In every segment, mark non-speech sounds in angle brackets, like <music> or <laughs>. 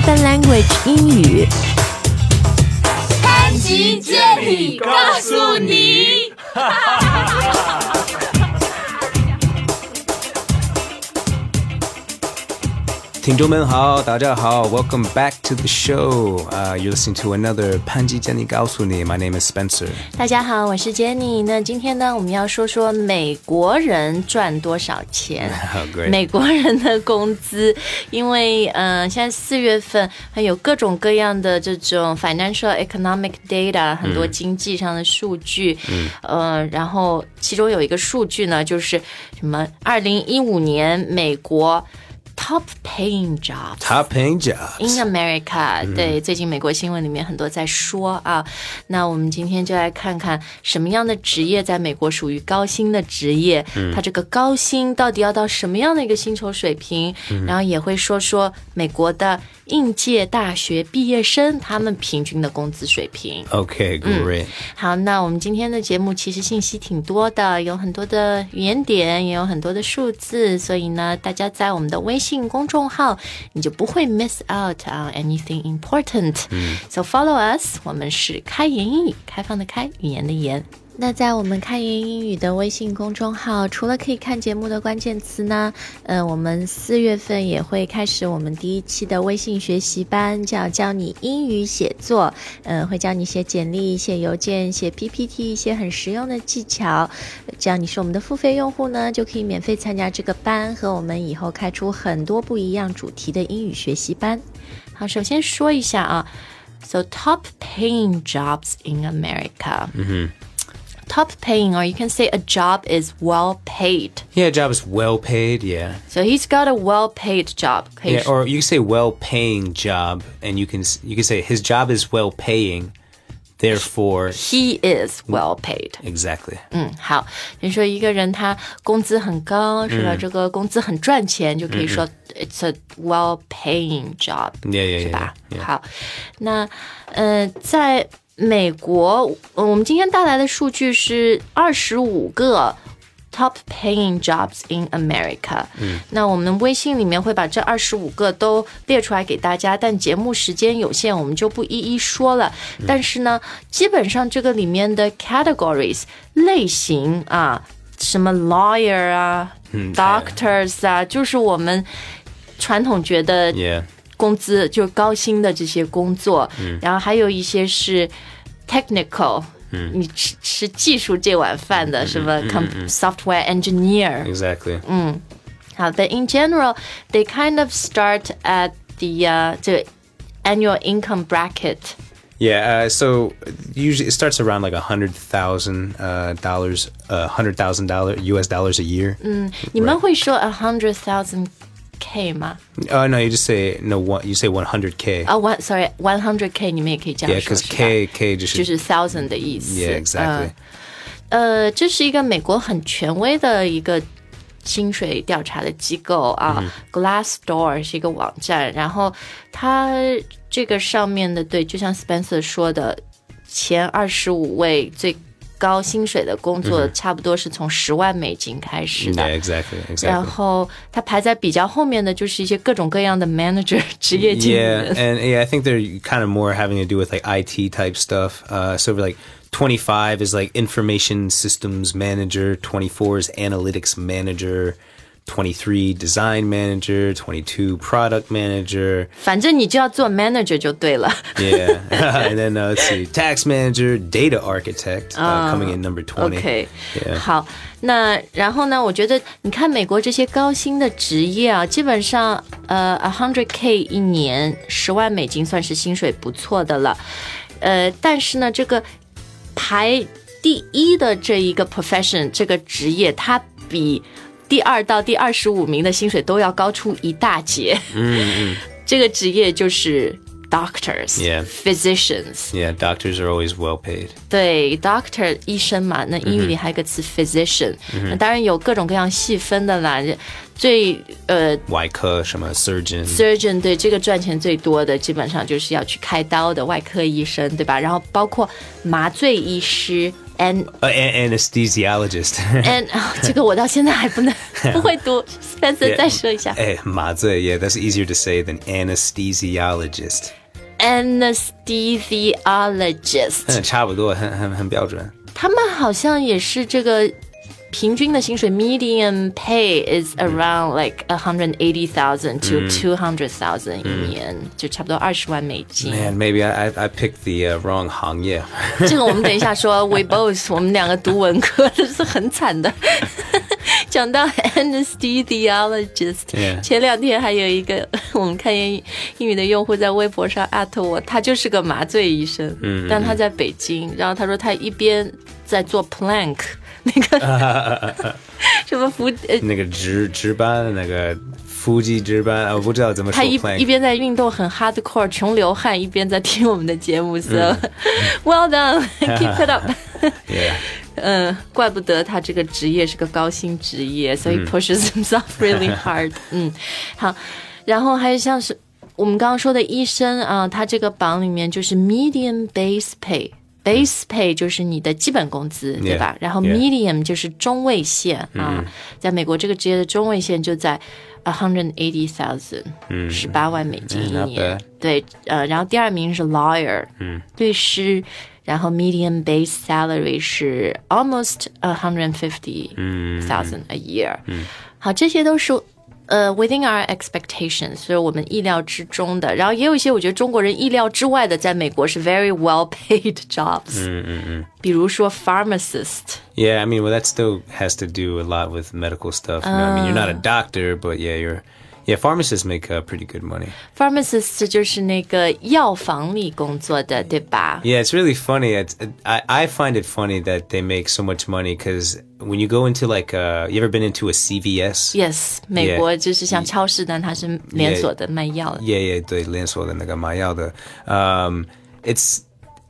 Open Language 英语。潘吉建议告诉你。哈哈哈哈哈。，Welcome back to the show. Uh, you're listening to another 潘吉教你告诉你。My name is Spencer. 大家好，我是 Jenny。那今天呢，我们要说说美国人赚多少钱 Oh, great. <laughs> 美国人的工资，因为嗯、呃，现在四月份还有各种各样的这种 financial economic data，很多经济上的数据，嗯，呃，然后其中有一个数据呢，就是什么，二零一五年美国 Top paying jobs。Top paying jobs. In America，、对，最近美国新闻里面很多在说啊。那我们今天就来看看什么样的职业在美国属于高薪的职业，它这个高薪到底要到什么样的一个薪酬水平？然后也会说说美国的应届大学毕业生他们平均的工资水平。Okay, great. 好，那我们今天的节目其实信息挺多的，有很多的语言点，也有很多的数字，所以呢，大家在我们的微信公众号，你就不会 miss out on anything important。So follow us，我们是开言英语，开放的开，语言的言。那在我们开言英语的微信公众号，除了可以看节目的关键词呢，呃，我们四月份也会开始我们第一期的微信学习班，叫教你英语写作，呃，会教你写简历、写邮件、写 PPT 一些很实用的技巧。只要你是我们的付费用户呢，就可以免费参加这个班，和我们以后开出很多不一样主题的英语学习班。好，首先说一下啊，So top paying jobs in America。Top paying, or you can say a job is well paid. Yeah, job is well paid. Yeah. So he's got a well paid job. 可以 Yeah, or you can say well paying job, and you can you can say his job is well paying, therefore he is well paid. exactly. 嗯，好，你说一个人他工资很高，是吧？这个工资很赚钱，就可以说 it's a well paying job， Yeah, yeah, 是 yeah. 吧 yeah. 好，那呃，在 美国，呃我们今天带来的数据是二十五个 top paying jobs in America。嗯，那我们微信里面会把这二十五个都列出来给大家，但节目时间有限，我们就不一一说了。但是呢，基本上这个里面的 categories 类型啊，什么 lawyer 啊、doctors 啊，就是我们传统觉得 Yeah. 工资就是高薪的这些工作，然后还有一些是 technical，你吃吃技术这碗饭的，什么 com software engineer， Exactly. 好的，in general they kind of start at the 呃这个 annual income bracket。 Yeah, uh, so usually it starts around like a hundred thousand uh, dollars, a hundred thousand dollar U.S. dollars a year. 你们会说 a hundred thousand k 吗？ Uh, no, you just say no one. You say one hundred k. 啊、one sorry one hundred k 你们也可以这 yeah, 样说 because 是吧 k k just 就是 thousand 的意思。 yeah exactly. 嗯呃，这是一个美国很权威的一个薪水调查的机构啊、g l a s s d o o r 是一个网站，然后它这个上面的对，就像 Spencer 说的，前二十五位最 高薪水的工作，差不多是从十万美金开始的。 Yeah, exactly, 然 exactly. 后它排在比较后面的就是一些各种各样的 manager <laughs> 职业经理 Yeah, 人。 and yeah, I think they're kind of more having to do with like IT type stuff. Uh, so like 25 is like information systems manager, 24 is analytics manager, 23 design manager, 22 product manager. 反正你就要做 manager 就对了。 Yeah, <laughs> and then uh, let's see, <laughs> tax manager, data architect uh, coming in number 20. OK，、 Yeah. 好，那然后呢？我觉得你看美国这些高薪的职业啊，基本上呃，a hundred k 一年，十万美金算是薪水不错的了。呃，但是呢，这个排第一的这一个 profession 这个职业，它比 第二到第二十五名的薪水都要高出一大截。嗯嗯，<laughs> 这个职业就是 doctors，physicians。Yeah, doctors are always well paid. 对，doctor 医生嘛，那英语里还有个词 physician。那当然有各种各样细分的啦。最呃，外科什么 surgeon，surgeon 对这个赚钱最多的，基本上就是要去开刀的外科医生，对吧？然后包括麻醉医师。and Uh, an- anesthesiologist. <laughs> and 哦这个我到现在还不能不会读。Spencer 再<laughs> 说一下 Eh, 麻醉, yeah, that's easier to say than anesthesiologist. ，anesthesiologist。嗯，差不多，很很很标准。他们好像也是这个 平均的薪水 median pay is around like hundred eighty thousand to mm. two hundred thousand 一年，就差不多二十万美金。Man, mm. maybe I I, I picked the、uh, wrong 行业。这个我们等一下说。We <laughs> <laughs> both，我们两个读文科的是很惨的。讲到 <laughs> anesthesiologist，、yeah. 前两天还有一个我们看英英语的用户在微博上 at 我，他就是个麻醉医生，嗯、mm，hmm. 但他在北京，然后他说他一边在做 plank。那个 <laughs> <laughs> 什么伏呃。那个值值班，那个腹肌值班，呃我不知道怎么说他一一边在运动很 hardcore 穷流汗，一边在听我们的节目，so、<laughs> well done，keep it up。Yeah. 嗯，怪不得他这个职业是个高薪职业，所以 pushes himself really hard。嗯，好，然后还有像是我们刚刚说的医生啊，他这个榜里面就是 medium base pay。Base pay 就是你的基本工资，对吧然后 medium 就是中位线啊，在美国这个职业的中位线就在 a hundred eighty thousand，十八万美金一年。对，呃，然后第二名是 lawyer，嗯，律师，然后 medium base salary 是 almost a hundred fifty thousand a year，嗯，好，这些都是呃 within our expectations，是我们意料之中的。然后也有一些我觉得中国人意料之外的，在美国是 very well paid <laughs> jobs，嗯嗯嗯，比如说 pharmacist。 Yeah, I mean, well, that still has to do a lot with medical stuff. You know, I mean, you're not a doctor, but yeah, you're. Yeah, pharmacists make uh, pretty good money. Pharmacist 就是那个药房里工作的，对吧？ Yeah, it's really funny. It's, I I find it funny that they make so much money because when you go into like, uh, you ever been into a CVS? Yes，美国就是像超市，但它是连锁的卖药的。 Yeah, yeah, 对，连锁的那个买药的。Um, it's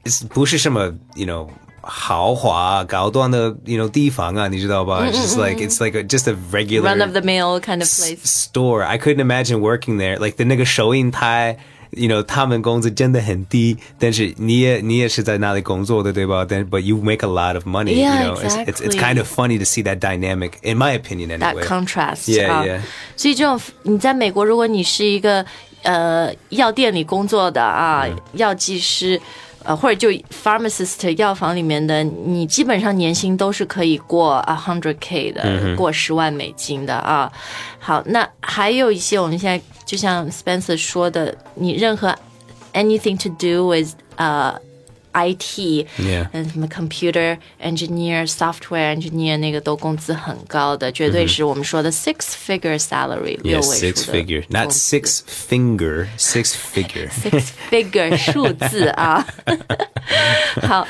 it's 不是什么 you know 豪华高端的 you know 地方啊，你知道吧？It's just like it's like a, just a regular Run of the mill kind of s- place. store. I couldn't imagine working there. Like the 那个收银台。You know，他们工资真的很低，但是你也你也是在那里工作的，对吧？但 but you make a lot of money. Yeah, you know, it's, it's it's exactly. kind of funny to see that dynamic, in my opinion, That anyway. contrast Yeah, 啊 yeah. 所以这种你在美国，如果你是一个呃药店里工作的啊，药剂师。 呃，或者就 pharmacist 药房里面的，你基本上年薪都是可以过 a hundred k 的，过十万美金的啊。好，那还有一些我们现在就像 Spencer 说的，你任何 anything to do with 呃 IT， Yeah. 嗯，什么 computer engineer、software engineer 那个都工资很高的，绝对是我们说的 six <laughs> figure salary，六 Yeah, 位 six 数的 figure, not 工资 six finger, six figure. six figure 数字啊。好，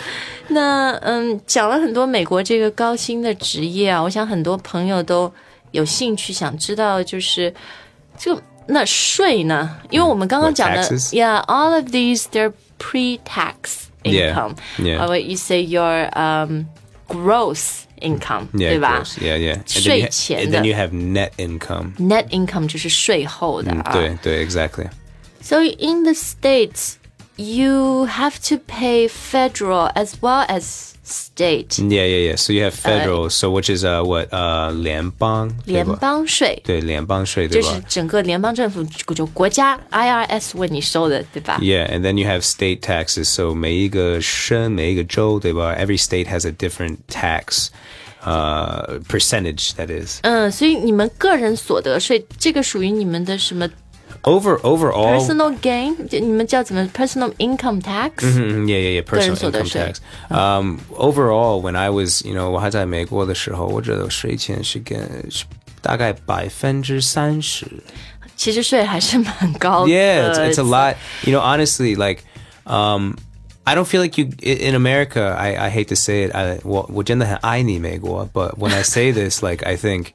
那嗯，讲了很多美国这个高薪的职业啊，我想很多朋友都有兴趣想知道，就是就那税呢？因为我们刚刚讲的 What, taxes? ，Yeah，all <laughs> of these they're pre-tax Yeah, income. yeah. Or what you say your um gross income， Yeah, 对吧 gross. Yeah, yeah. And then, 税 you ha- 前 and 的 then you have net income. net income 就是税后的啊。对对 exactly. So in the states, you have to pay federal as well as state Yeah, yeah, yeah. So you have federal, so which is uh what uh 联邦联邦税，对联邦税就对吧？是整个联邦政府就国家 IRS 为你收的，对吧？ Yeah, and then you have state taxes. So 每一个省每一个州对吧？Every state has a different tax uh percentage that is. 嗯，所以你们个人所得税这个属于你们的什么 Over overall personal gain？就你们叫怎么 personal income tax？ Mm, yeah, yeah, yeah. Personal 个人所得 income 税。 tax. Um, overall, when I was, you know, 我还在美国的时候，我觉得税前是跟是大概百分之三十。其实税还是蛮高的。 Yeah, it's, it's a lot. You know, honestly, like, um, I don't feel like you i- in America. I, I hate to say it. I, 我我真的很爱你美国, but when I say <laughs> this, like, I think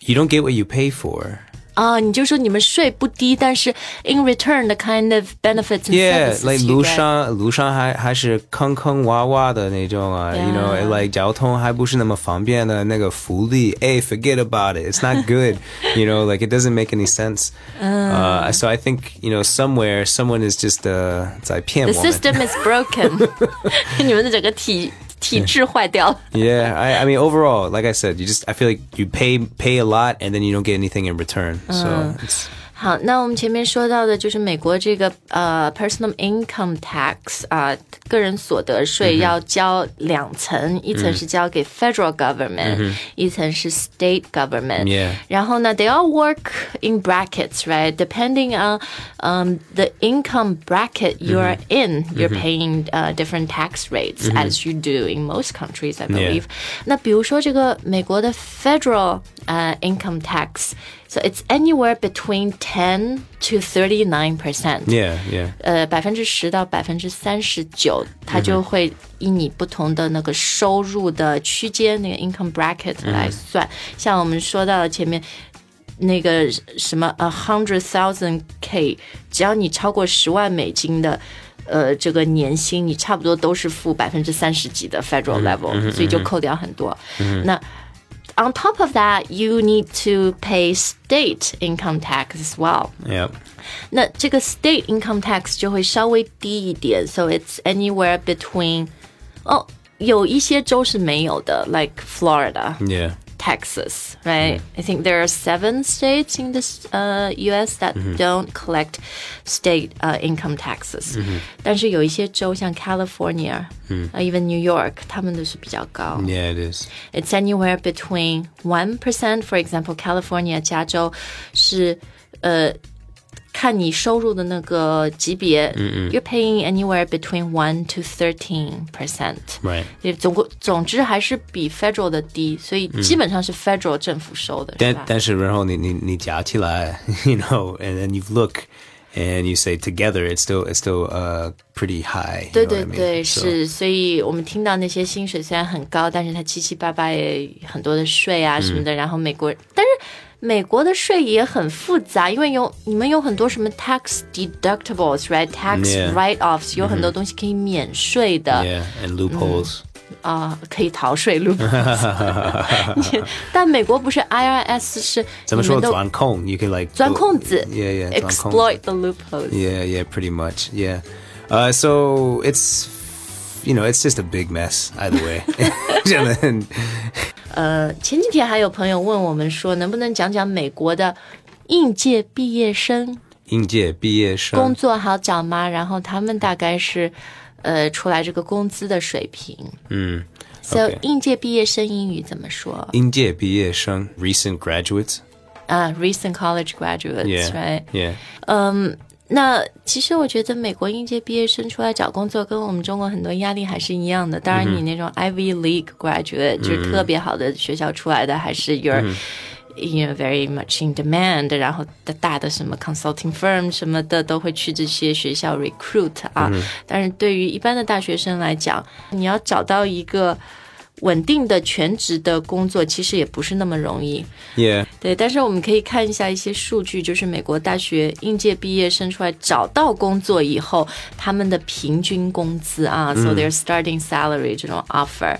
you don't get what you pay for. 啊，你就说你们税不低，但是 in return the kind of benefits and Yeah, services like you 路 get 上路上还还是坑坑洼洼的那种啊 you know, Yeah. like 交通还不是那么方便的那个福利 Hey, forget about it. It's not <laughs> good. you know, like it doesn't make any sense. Uh, so I think you know somewhere someone is just uh 在骗 The 我们。 system is broken 。你们的整个体 体质坏掉了。 <laughs> <laughs> <laughs> Yeah, I, I mean, overall, like I said, you just I feel like you pay pay a lot and then you don't get anything in return. So uh. it's 好，那我们前面说到的就是美国这个呃 personal income tax 啊、个人所得税要交两层，一层是交给 federal government，、一层是 state government。 Yeah. 然后呢，they all work in brackets, right? Depending on um the income bracket you are in, you're paying uh different tax rates as you do in most countries, I believe. 那比如说这个美国的 federal 呃 income tax。So it's anywhere between ten to thirty nine percent. yeah, yeah. 呃，百分之十到百分之三十九，它就会以你不同的那个收入的区间，那个 income bracket 来算。像我们说到的前面那个什么 a hundred thousand k，只要你超过十万美金的。呃，这个年薪你差不多都是付百分之三十几的 federal level，、所以就扣掉很多。那 on top of that, you need to pay state income tax as well. Yep. 那这个 state income tax 就会稍微低一点，so it's anywhere between，哦，有一些州是没有的，like Florida、 Yeah. Texas, right? I think there are seven states in this uh, U.S. that don't collect state uh, income taxes. 但是有一些州像 California, uh, even New York, 他们都是比较高。 Yeah, it is. It's anywhere between one percent. For example, California 加州是呃 看你收入的那个级别，you're paying anywhere between one to thirteen percent。 Right. 也总共总之还是比 federal 的低，所以基本上是 federal 政府收的，是吧？但但是然后你你你加起来 you know, <laughs> and then you look and you say together, it's still it's still uh pretty high. you 对 know 对 what I mean? 对， So- 是，所以我们听到那些薪水虽然很高，但是它七七八八也很多的税啊什么的。然后美国，但是 美国的税也很复杂，因为有你们有很多什么 tax deductibles，right？tax Yeah. write-offs，有很多东西可以免税的 Yeah, and loopholes. 啊、可以逃税 loopholes。但美国不是 IRS <laughs> 是怎么说你们都钻空? You can like 钻空子 Yeah, yeah. 钻空子。 exploit the loopholes。 Yeah, yeah, pretty much. Yeah. Uh, so it's you know, it's just a big mess either way. <laughs> <laughs> 呃，前几天还有朋友问我们说，能不能讲讲美国的应届毕业生应届毕业生。工作好找吗？然后他们大概是呃出来这个工资的水平。嗯 So 应届毕业生英语怎么说？应届毕业生 recent graduates. 啊、r e c e n t college graduates, Yeah. 那其实我觉得美国应届毕业生出来找工作跟我们中国很多压力还是一样的。当然，你那种 Ivy League graduate、就是特别好的学校出来的，还是 you're、you know very much in demand。然后的大的什么 consulting firm 什么的都会去这些学校 recruit 啊。但是对于一般的大学生来讲，你要找到一个稳定的全职的工作，其实也不是那么容易。 Yeah. 对，但是我们可以看一下一些数据，就是美国大学应届毕业生出来找到工作以后，他们的平均工资啊、s o their starting salary 这种 offer，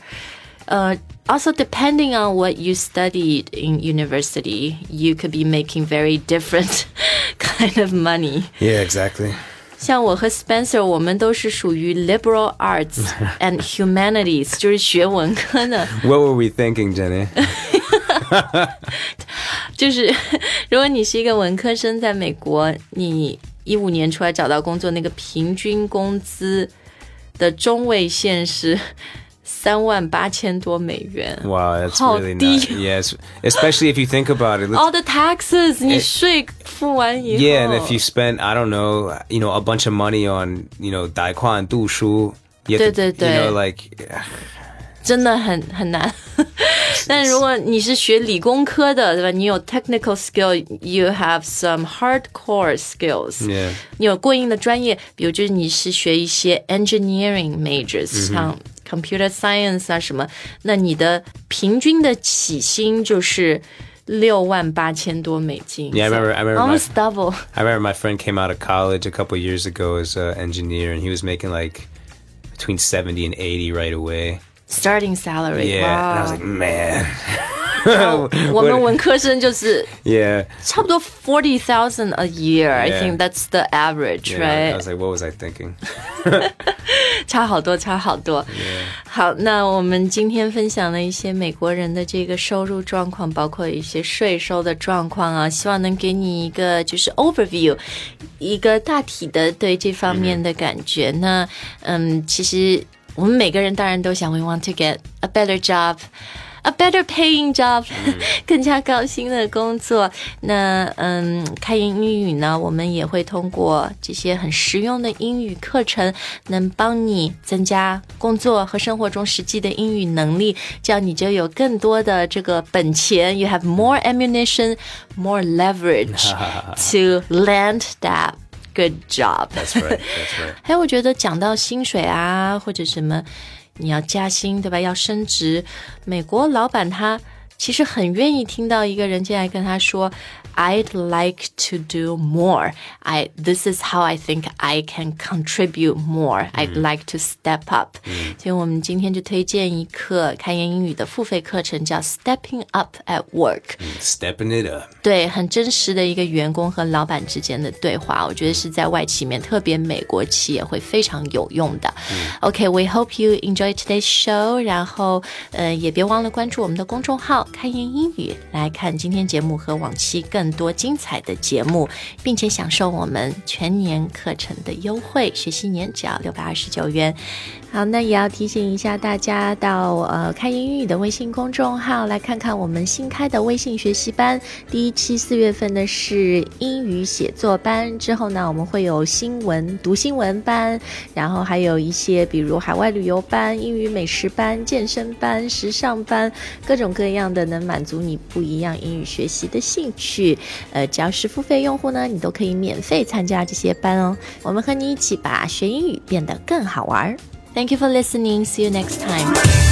呃、also depending on what you studied in university, you could be making very different <laughs> kind of money. Yeah, exactly. 像我和 Spencer，我们都是属于 liberal arts and humanities，就是学文科的。What were we thinking, Jenny? 就是如果你是一个文科生，在美国，你一五年出来找到工作，那个平均工资的中位线是三万八千多美元。 Wow, that's 好 really 低。 not. Yes, especially if you think about it. let's- All the taxes，你税付完以后 Yeah, and if you spend, I don't know, you know, a bunch of money on, you know, 贷款读书, you, have to, 对，对，对。 you know, like, 真的很很难。但如果你是学理工科的，对吧？你有 technical <laughs> skill，you have some hardcore skills。 yeah, 你有过硬的专业，比如就是你是学一些 engineering majors，、像 computer science 啊什么，那你的平均的起薪就是六万八千多美金。 Yeah, I remember- I remember my- almost double。 I remember my friend came out of college a couple years ago as an engineer, and he was making like between 70 and 80 right away. starting salary。 Yeah, and I was 哇 like, man. <laughs> <laughs> 我们文科生就是 Yeah. 差不多 forty thousand a year. I Yeah. think that's the average, yeah. I right? was like, what was I thinking? <laughs> 差好多，差好多。好，那我们今天分享了一些美国人的这个收入状况，包括一些税收的状况啊，希望能给你一个就是 overview，一个大体的对这方面的感觉。那嗯，其实我们每个人当然都想，we want to get a better job。 A better paying job，更加高薪的工作。那嗯，开言英语呢，我们也会通过这些很实用的英语课程，能帮你增加工作和生活中实际的英语能力，这样你就有更多的这个本钱。You <laughs> have more ammunition, more leverage <laughs> to land that good job. That's right. That's right. <laughs> 还有，我觉得讲到薪水啊，或者什么。 你要加薪，对吧？要升职，美国老板他其实很愿意听到一个人进来跟他说。I'd like to do more. I this is how I think I can contribute more. I'd like to step up. 所以我们今天就推荐一课开言英语的付费课程，叫 Stepping Up at Work. Stepping it up. 对，很真实的一个员工和老板之间的对话，我觉得是在外企里面，特别美国企业会非常有用的。Okay, we hope you enjoy today's show. 然后呃，也别忘了关注我们的公众号“开言英语”，来看今天节目和往期更。 更多精彩的节目，并且享受我们全年课程的优惠，学习年只要六百二十九元。好，那也要提醒一下大家，到呃开英语的微信公众号来看看我们新开的微信学习班。第一期四月份的是英语写作班，之后呢我们会有新闻读新闻班，然后还有一些比如海外旅游班、英语美食班、健身班、时尚班，各种各样的能满足你不一样英语学习的兴趣。呃，只要是付费用户呢，你都可以免费参加这些班哦。我们和你一起把学英语变得更好玩。Thank you for listening. See you next time.